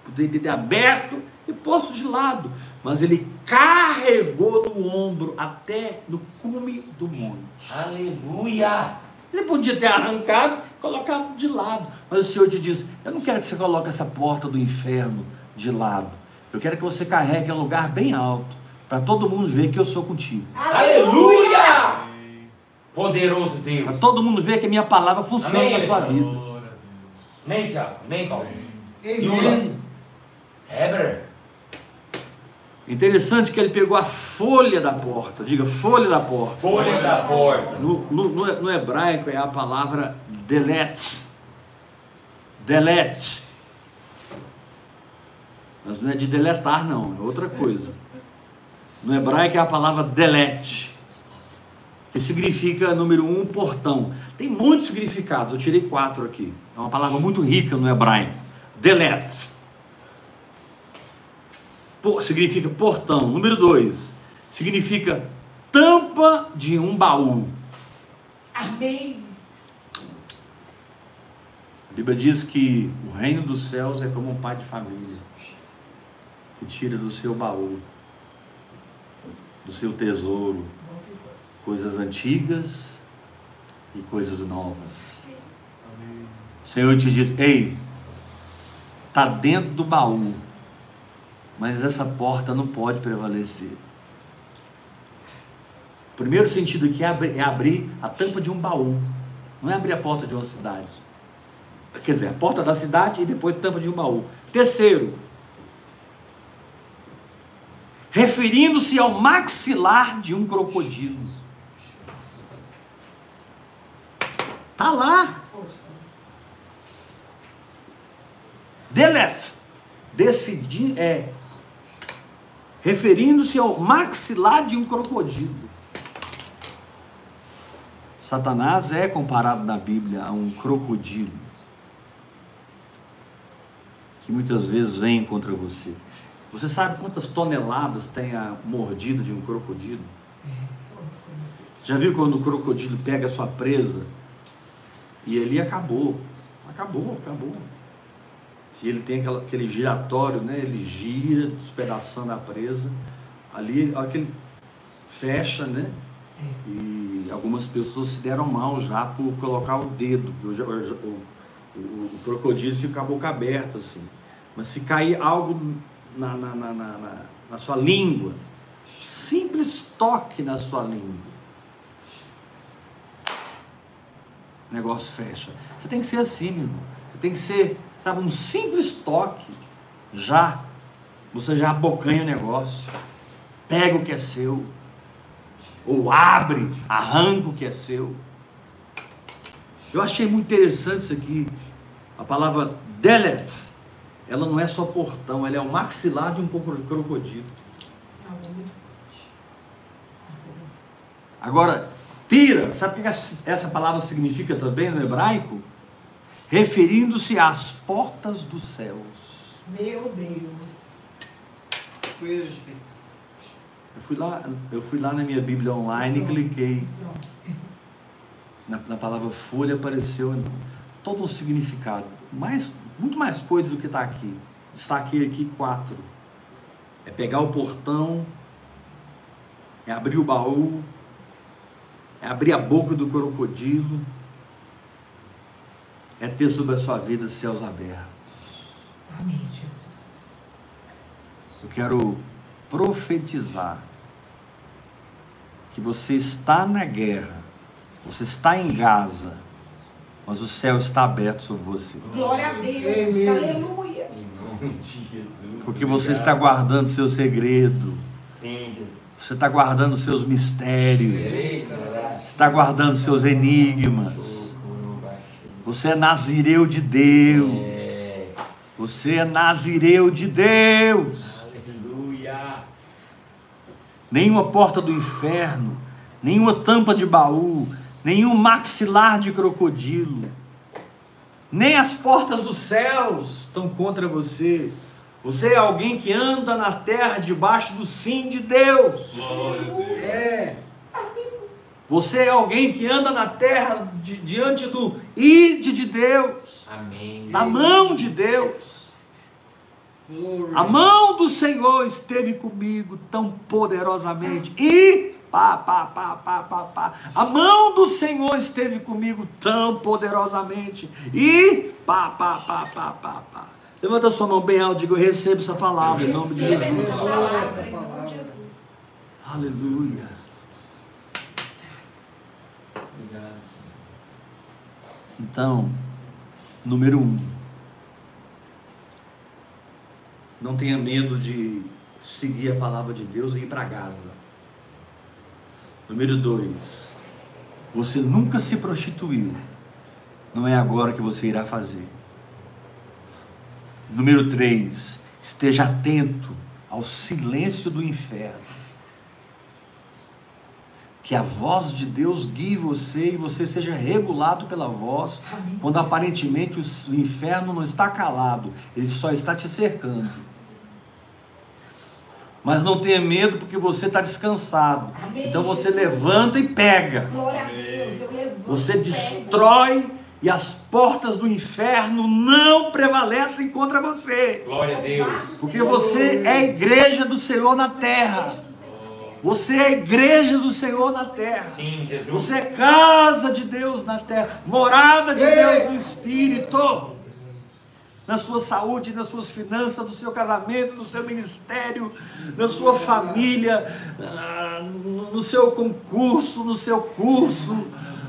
Poderia ter aberto e posto de lado. Mas ele carregou no ombro até no cume do monte. Aleluia. Ele podia ter arrancado e colocado de lado. Mas o Senhor te diz: Eu não quero que você coloque essa porta do inferno de lado. Eu quero que você carregue em um lugar bem alto. Para todo mundo ver que eu sou contigo. Aleluia. Poderoso Deus. Para todo mundo ver que a minha palavra funciona Amém, na sua vida. Nem Tiago, nem Paulo. Amen. Heber. Interessante que ele pegou a folha da porta. Diga, folha da porta. Folha da porta. No, no, no, no hebraico é a palavra delet. Delet. Mas não é de deletar, não, é outra coisa. No hebraico é a palavra delet, que significa, número um, portão. Tem muitos significados, eu tirei quatro aqui. É uma palavra muito rica no hebraico. Delet. Po- significa portão. Número dois, significa tampa de um baú. Amém. A Bíblia diz que o reino dos céus é como um pai de família que tira do seu baú, do seu tesouro, coisas antigas e coisas novas. O Senhor te diz: Ei, está dentro do baú, mas essa porta não pode prevalecer. O primeiro sentido aqui é abrir, é abrir a tampa de um baú, não é abrir a porta de uma cidade. Quer dizer, a porta da cidade e depois tampa de um baú. Terceiro, referindo-se ao maxilar de um crocodilo. Tá lá. Força. Delet, decidi, é, referindo-se ao maxilar de um crocodilo. Satanás é comparado na Bíblia a um crocodilo que muitas vezes vem contra você. Você sabe quantas toneladas tem a mordida de um crocodilo? Você já viu quando o crocodilo pega a sua presa e ali acabou? Acabou, acabou. E ele tem aquela- aquele giratório, né? Ele gira, despedaçando a presa. Ali, aquele fecha, né? E algumas pessoas se deram mal já por colocar o dedo. O, o, o, crocodilo fica a boca aberta, assim. Mas se cair algo na, na, na, na- na sua língua, simples toque na sua língua, o negócio fecha. Você tem que ser assim, meu irmão. Você tem que ser, sabe, um simples toque, já, você já abocanha o negócio, pega o que é seu, ou abre, arranca o que é seu. Eu achei muito interessante isso aqui, a palavra delet, ela não é só portão, ela é o maxilar de um crocodilo. É é. Agora, pira, sabe o que essa palavra significa também no hebraico? Referindo-se às portas dos céus. Meu Deus. Perfeito. Eu fui lá, eu fui lá na minha Bíblia online e cliquei na, na palavra folha, apareceu todo o significado, mais, muito mais coisa do que está aqui. Destaquei aqui quatro. É pegar o portão, é abrir o baú, é abrir a boca do crocodilo, é ter sobre a sua vida céus abertos. Amém, Jesus. Eu quero profetizar que você está na guerra, você está em Gaza, mas o céu está aberto sobre você. Glória a Deus. Amém. Aleluia. Em nome de Jesus. Porque você Obrigado. está guardando seu segredo, Sim, Jesus. você está guardando seus mistérios, Eita, está guardando seus enigmas. Você é nazireu de Deus. Você é nazireu de Deus. Aleluia. nenhuma porta do inferno, nenhuma tampa de baú, nenhum maxilar de crocodilo, nem as portas dos céus estão contra você. Você é alguém que anda na terra debaixo do sim de Deus. É. Você é alguém que anda na terra di- diante do ide de Deus, Amém. da mão de Deus. Glory. A mão do Senhor esteve comigo tão poderosamente. E pá, pá, pá, pá, pá, pá. A mão do Senhor esteve comigo tão poderosamente. E pá, pá, pá, pá, pá, pá. Levanta sua mão bem alto e diga: Eu recebo essa palavra em nome de Receba Jesus. essa palavra em nome de Jesus. Aleluia. Obrigado, Senhor. Então, número um, não tenha medo de seguir a palavra de Deus e ir para Gaza. Número dois, você nunca se prostituiu, não é agora que você irá fazer. Número três, esteja atento ao silêncio do inferno. Que a voz de Deus guie você e você seja regulado pela voz, Amém. quando aparentemente o inferno não está calado, ele só está te cercando. Mas não tenha medo porque você está descansado. Amém, Então você Jesus. levanta e pega. Glória a Deus. Eu levanto. Você destrói e as portas do inferno não prevalecem contra você. Glória a Deus. Porque você é a igreja do Senhor na terra. Você é a igreja do Senhor na terra. Sim, Jesus. Você é casa de Deus na terra, morada de Deus no Espírito, na sua saúde, nas suas finanças, no seu casamento, no seu ministério, na sua família, ah, no seu concurso, no seu curso,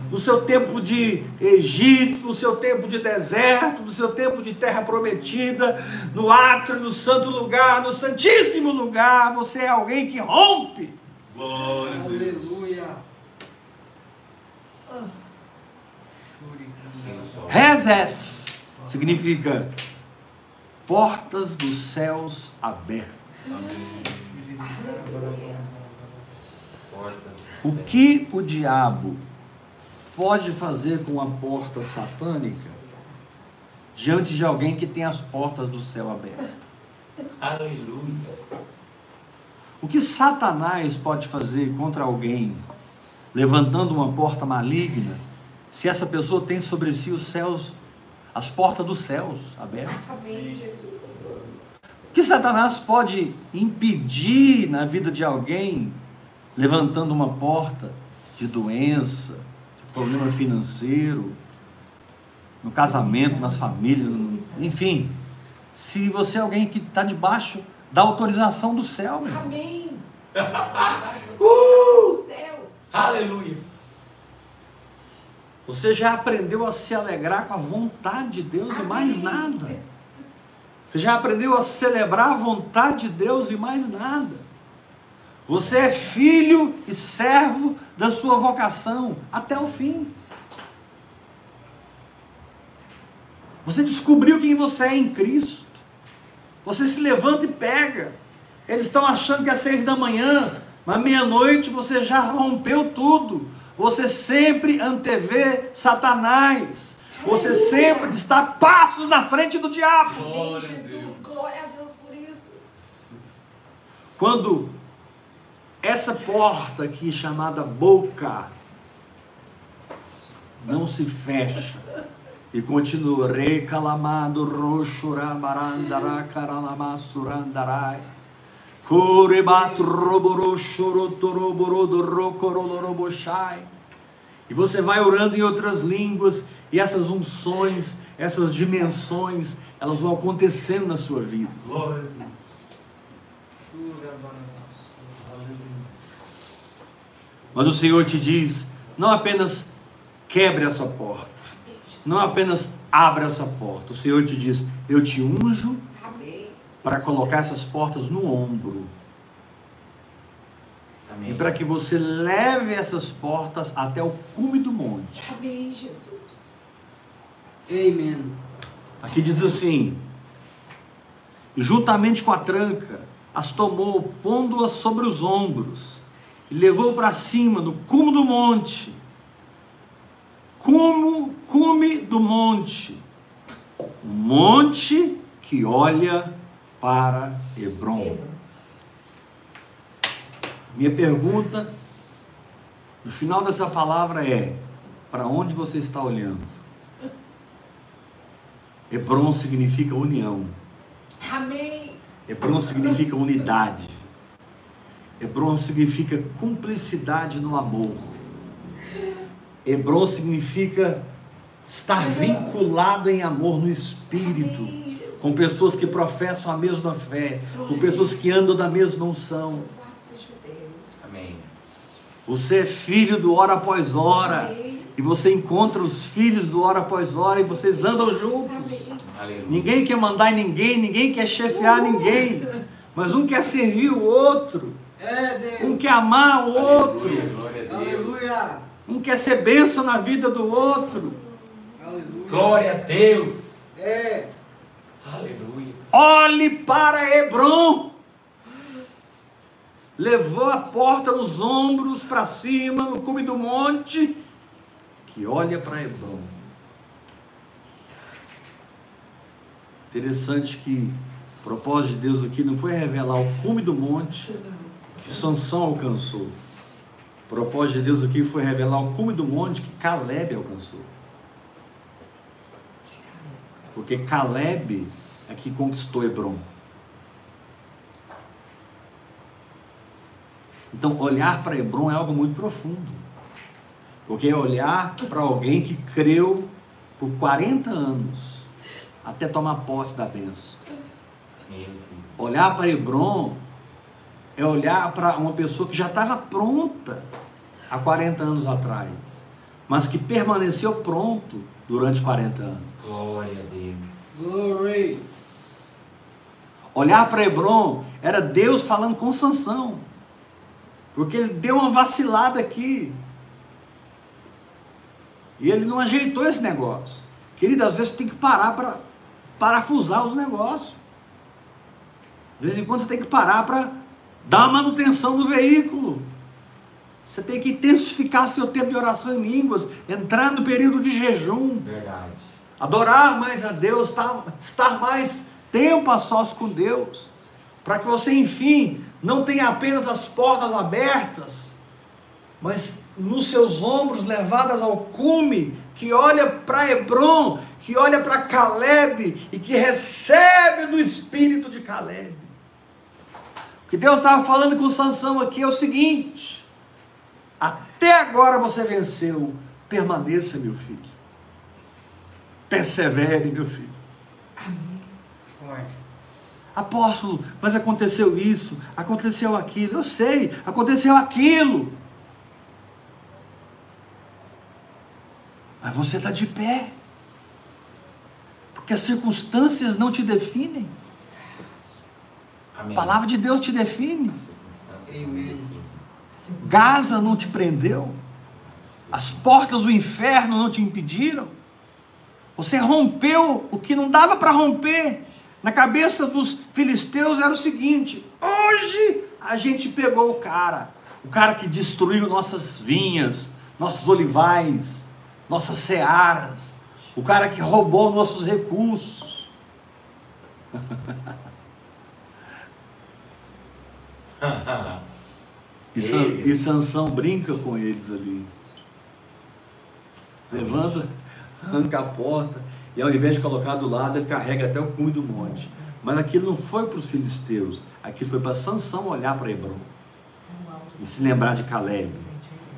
no seu tempo de Egito, no seu tempo de deserto, no seu tempo de terra prometida, no átrio, no santo lugar, no santíssimo lugar. Você é alguém que rompe. Glória a Deus. Aleluia. Reset significa portas dos céus abertas. O que o diabo pode fazer com a porta satânica diante de alguém que tem as portas do céu abertas? Aleluia. O que Satanás pode fazer contra alguém levantando uma porta maligna se essa pessoa tem sobre si os céus, as portas dos céus abertas? Amém, Jesus. O que Satanás pode impedir na vida de alguém levantando uma porta de doença, de problema financeiro, no casamento, nas famílias, enfim. Se você é alguém que está debaixo da autorização do céu, meu. Amém. Uh! Do céu. Aleluia. Você já aprendeu a se alegrar com a vontade de Deus e mais nada. Você já aprendeu a celebrar a vontade de Deus e mais nada. Você é filho e servo da sua vocação até o fim. Você descobriu quem você é em Cristo. Você se levanta e pega. Eles estão achando que é seis da manhã, mas meia-noite você já rompeu tudo. Você sempre antevê Satanás. Você sempre está passos na frente do diabo. Glória a Jesus. Deus. Glória a Deus por isso. Quando essa porta aqui chamada boca não se fecha e continua recalamado roxuramarandara caralamassurandarai. E você vai orando em outras línguas, e essas unções, essas dimensões, elas vão acontecendo na sua vida. Glória a Deus. Aleluia. Mas o Senhor te diz: não apenas quebre essa porta. Não apenas abra essa porta. O Senhor te diz: eu te unjo Amém. para colocar essas portas no ombro Amém. e para que você leve essas portas até o cume do monte. Amém, Jesus. Amen. Aqui diz assim: juntamente com a tranca, as tomou, pondo-as sobre os ombros, e levou para cima, no cume do monte. Cumo, cume do monte. O monte que olha para Hebron. Minha pergunta no final dessa palavra é: para onde você está olhando? Hebron significa união. Amém. Hebron significa unidade. Hebron significa cumplicidade no amor. Hebron significa estar vinculado em amor no espírito, com pessoas que professam a mesma fé, com pessoas que andam da mesma unção. Amém. Você é filho do hora após hora. Amém. E você encontra os filhos do hora após hora e vocês andam juntos. Amém. Ninguém quer mandar em ninguém, ninguém quer chefiar ninguém. Mas um quer servir o outro, É Deus. um quer amar o outro, Aleluia. Um quer ser bênção na vida do outro. Aleluia. Glória a Deus. É. Aleluia. Olhe para Hebron. Levou a porta nos ombros para cima, no cume do monte, que olha para Hebron. Interessante que o propósito de Deus aqui não foi revelar o cume do monte que Sansão alcançou. Propósito de Deus aqui foi revelar o cume do monte que Caleb alcançou. Porque Caleb é que conquistou Hebron. Então, olhar para Hebron é algo muito profundo. Porque é olhar para alguém que creu por 40 anos até tomar posse da bênção. Olhar para Hebron é olhar para uma pessoa que já estava pronta há 40 anos atrás. mas que permaneceu pronto durante 40 anos. Glória a Deus. Glory. Olhar para Hebron era Deus falando com Sansão. Porque ele deu uma vacilada aqui. E ele não ajeitou esse negócio. Querido, às vezes tem que parar para parafusar os negócios. De vez em quando você tem que parar para dar manutenção no veículo. Você tem que intensificar seu tempo de oração em línguas, entrar no período de jejum, Verdade. adorar mais a Deus, estar, estar mais tempo a sós com Deus, para que você, enfim, não tenha apenas as portas abertas, mas nos seus ombros levadas ao cume, que olha para Hebron, que olha para Caleb e que recebe do espírito de Caleb. O que Deus estava falando com Sansão aqui é o seguinte: até agora você venceu, permaneça, meu filho. Persevere, meu filho. Forte. Apóstolo, mas aconteceu isso, aconteceu aquilo. Eu sei, aconteceu aquilo. Mas você está de pé. Porque as circunstâncias não te definem. Amém. A palavra de Deus te define. Amém. Gaza não te prendeu. As portas do inferno não te impediram. Você rompeu o que não dava para romper. Na cabeça dos filisteus era o seguinte: hoje a gente pegou o cara, o cara que destruiu nossas vinhas, nossos olivais, nossas searas, o cara que roubou nossos recursos. E, San, e Sansão brinca com eles ali. Levanta, arranca a porta, e ao invés de colocar do lado, ele carrega até o cume do monte. Mas aquilo não foi para os filisteus, aquilo foi para Sansão olhar para Hebron e se lembrar de Caleb.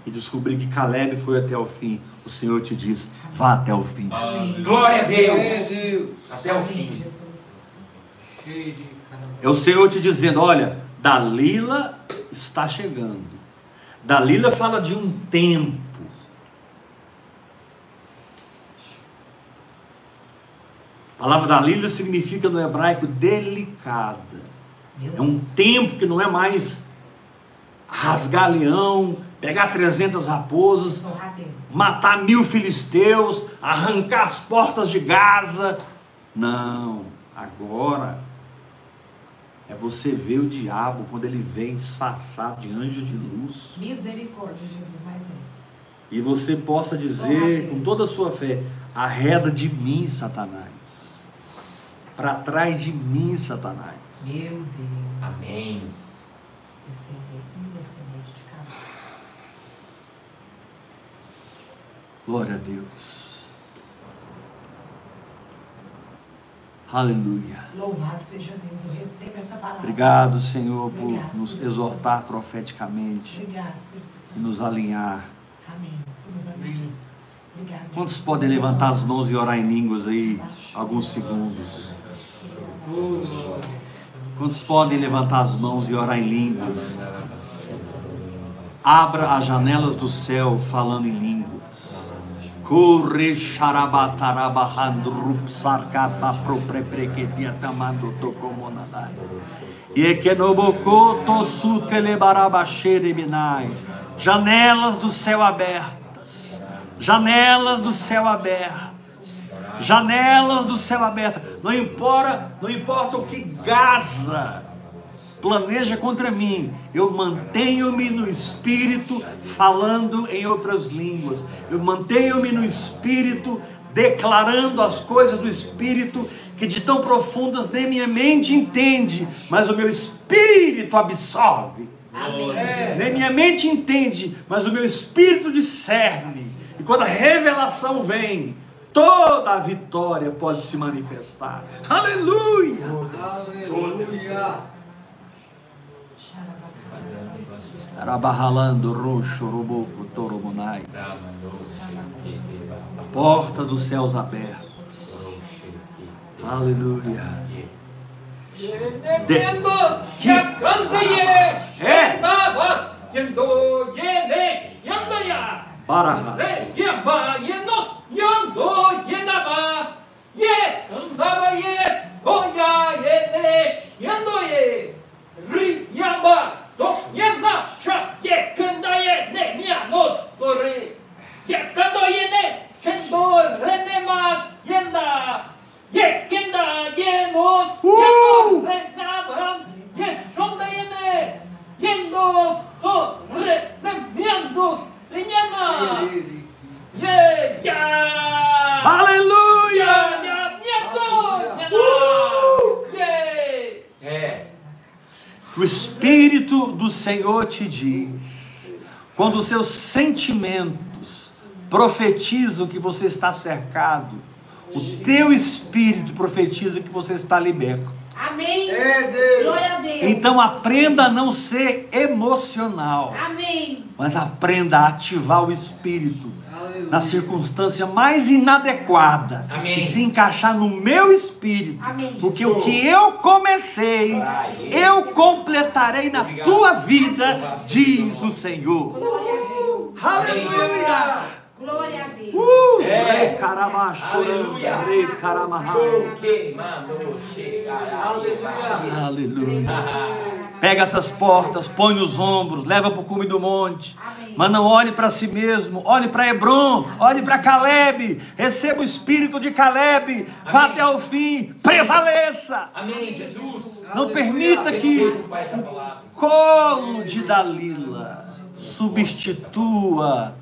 E descobrir que Caleb foi até o fim. O Senhor te diz: vá até o fim. Glória a Glória a Deus. Deus. Até o fim. Jesus. Cheio de caramba. É o Senhor te dizendo: olha, Dalila está chegando. Dalila fala de um tempo. A palavra Dalila significa no hebraico delicada. É um tempo que não é mais rasgar leão, pegar 300 raposas, matar mil filisteus, arrancar as portas de Gaza. Não, agora é você ver o diabo quando ele vem disfarçado de anjo de luz Misericórdia, Jesus, mais um. e você possa dizer com toda a sua fé: arreda de mim, Satanás, para trás de mim, Satanás. Meu Deus. Amém. Glória a Deus. Aleluia. Louvado seja Deus, eu recebo essa palavra. Obrigado, Senhor, por Obrigado, nos Espírito exortar Santo. profeticamente Obrigado, Espírito e Santo. nos alinhar. Amém. Abençoar. Amém. Obrigado. Quantos podem levantar as mãos e orar em línguas aí alguns segundos? Quantos podem levantar as mãos e orar em línguas? Abra as janelas do céu falando em línguas. Corre xarabatarabahandrup sarkata proprepreketia tamando tokomonadai. Yekenoboko sutelebarabashereminai. Janelas do céu abertas. Janelas do céu abertas. Janelas do céu abertas. Não importa, não importa o que Gaza planeja contra mim, eu mantenho-me no espírito falando em outras línguas. Eu mantenho-me no espírito declarando as coisas do espírito que de tão profundas nem minha mente entende, mas o meu espírito absorve. Amém. É. Nem minha mente entende, mas o meu espírito discerne. E quando a revelação vem, toda a vitória pode se manifestar. Aleluia! Aleluia. Arabahalando roxo, roboco, toromonai. Porta dos céus abertos. Aleluia. De- É. Barahas. yamba, yenos, yondo, yenaba, ye, kandaba, yes, oya, yenesh, yendo, ye, ri, yamba, Riamba, to nie nasza, nie kandaje, nie mia noc gory. Nie kandaje, nie, często rene mas, jenda, nie kenda, nie noc, jendo, rena bram, jest żąda jene, jendo, to rene miando, reniana. Yeah, yeah. Hallelujah! Yeah, yeah, yeah. O Espírito do Senhor te diz, quando os seus sentimentos profetizam que você está cercado, o teu espírito profetiza que você está liberto. Amém. É Deus. Glória a Deus. Então aprenda a não ser emocional, Amém. mas aprenda a ativar o espírito Aleluia. na circunstância mais inadequada Amém. e se encaixar no meu espírito, Amém. porque o que eu comecei, eu completarei na Obrigado. tua vida, diz o Senhor. Glória a Deus. Aleluia! Glória a Deus. Uh! É. Aleluia. Aleluia. Aleluia. Pega essas portas, põe nos ombros, leva para o cume do monte. Amém. Mas não olhe para si mesmo, olhe para Hebron, olhe para Caleb, receba o espírito de Caleb, vá Amém. até o fim, prevaleça. Amém, Jesus. Não permita que palavra. colo de Dalila substitua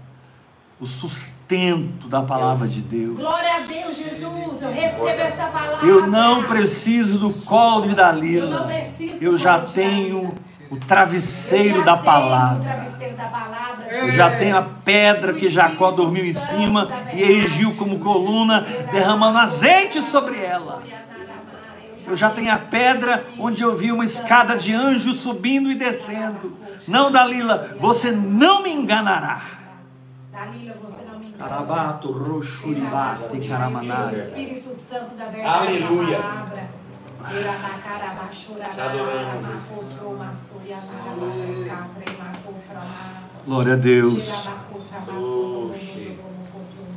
o sustento da palavra de Deus. Glória a Deus, Jesus. Eu recebo essa palavra. Eu não preciso do colo de Dalila. Eu Eu travesseiro já da tenho O palavra. travesseiro da palavra. Eu já tenho a pedra que Jacó dormiu em cima e erigiu como coluna, derramando azeite sobre ela. Eu já tenho a pedra onde eu vi uma escada de anjos subindo e descendo. Não, Dalila, você não me enganará. Dalila, você não me engana. Carabato. Espírito Santo da verdade, Aleluia. a palavra. Te adoramos, Glória a Deus.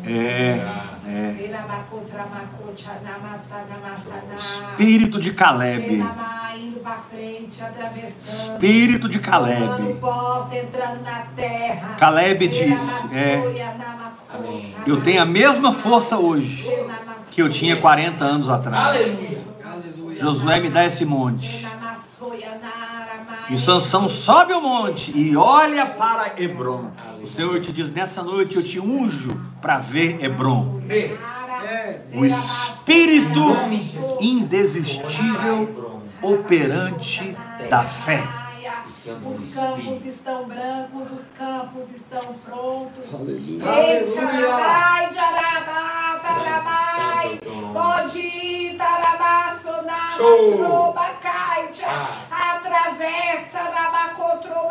É, é. Espírito de Caleb. Indo pra frente, atravessando. Espírito de Caleb. posse, entrando na terra. Caleb disse, é, eu tenho a mesma força hoje que eu tinha 40 anos atrás. Aleluia. Aleluia. Josué me dá esse monte. E Sansão sobe o monte e olha para Hebron. O Senhor te diz: nessa noite eu te unjo para ver Hebron. O espírito indesistível operante da fé. Os campos estão brancos, os campos estão prontos. Aleluia. Ei, Tarabai, Jarabá, Tarabai. Pode ir, Tarabá, Sonar. Trobacai, Ah.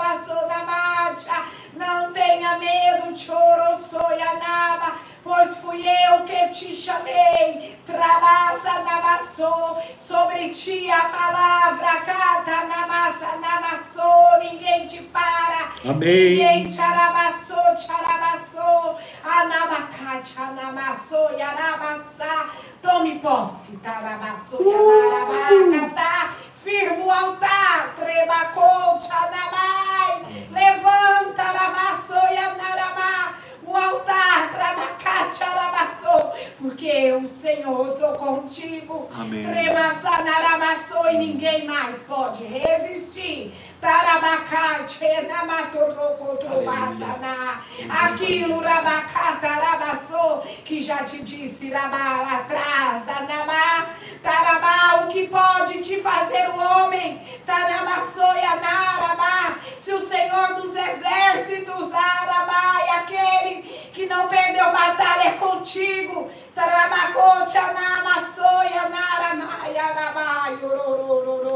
Atravessa, Rabacotroba, Sonamacha. Não tenha medo, Choro, Soyanaba. Pois fui eu que te chamei, Trabasa Namassou, sobre ti a palavra, Cata Namassa Namassou, ninguém te para, ninguém te arabassou, te arabassou, Anabacate, Anamassou, Yarabassá, tome posse, Tarabassou, Yarabacatá, firma o altar, Trebacou, Tchanabai, levanta, Arabassou, Yanarabá, o altar, Arabassou, porque eu, Senhor, sou contigo. Amém. E ninguém mais pode resistir. Aquilo, Rabacata, Arabassou, que já te disse, Rabá, atrás, Anamá. Tarabá, o que pode te fazer um homem? Taramassou e Anarabá. Se o Senhor dos exércitos, Arabá, é aquele que não perdeu batalha é contigo.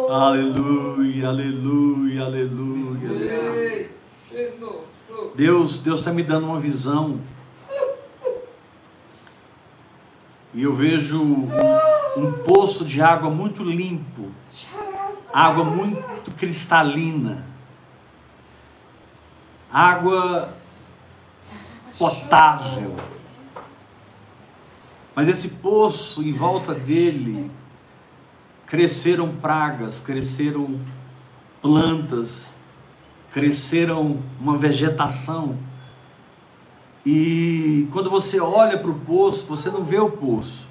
Aleluia, aleluia, aleluia. Show. Deus, Deus está me dando uma visão. E eu vejo um, um poço de água muito limpo, água muito cristalina, água potável. Mas esse poço em volta dele cresceram pragas, cresceram plantas, cresceram uma vegetação. E quando você olha para o poço, você não vê o poço,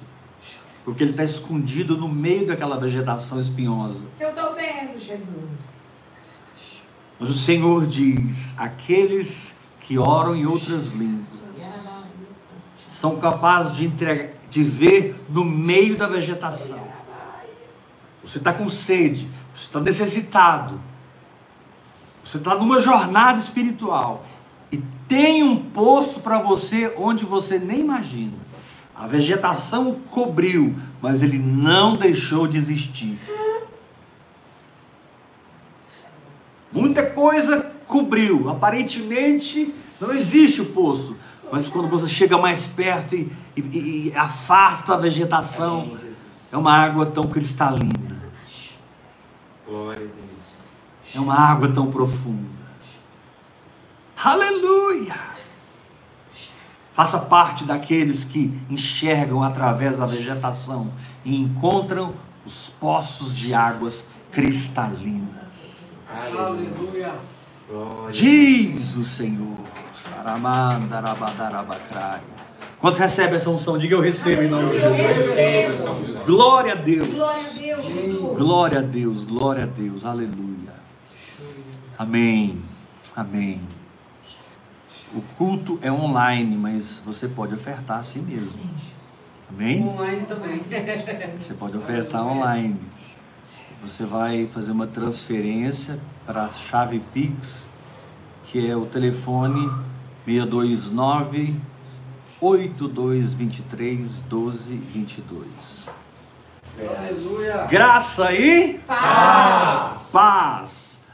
porque ele está escondido no meio daquela vegetação espinhosa. Eu tô vendo, Jesus. Mas o Senhor diz: aqueles que oram em outras línguas são capazes de, entregar, de ver no meio da vegetação. Você está com sede, você está necessitado, você está numa jornada espiritual e tem um poço para você onde você nem imagina. A vegetação o cobriu, mas ele não deixou de existir. Muita coisa cobriu. Aparentemente não existe o poço. Mas quando você chega mais perto e, e- e afasta a vegetação, Jesus. é uma água tão cristalina. Glória a Deus. É uma água tão profunda. Aleluia! Faça parte daqueles que enxergam através da vegetação e encontram os poços de águas cristalinas. Aleluia. Diz o Senhor. Quantos recebem essa unção? Diga eu recebo em nome de Jesus. Glória a Deus. Glória a Deus, Jesus. Glória a Deus, glória a Deus, aleluia. Amém, amém. O culto é online, mas você pode ofertar a si mesmo. Amém? Online também. Você pode ofertar online. Você vai fazer uma transferência para a chave Pix, que é o telefone 629 8223 1222. Aleluia. Graça e Paz. paz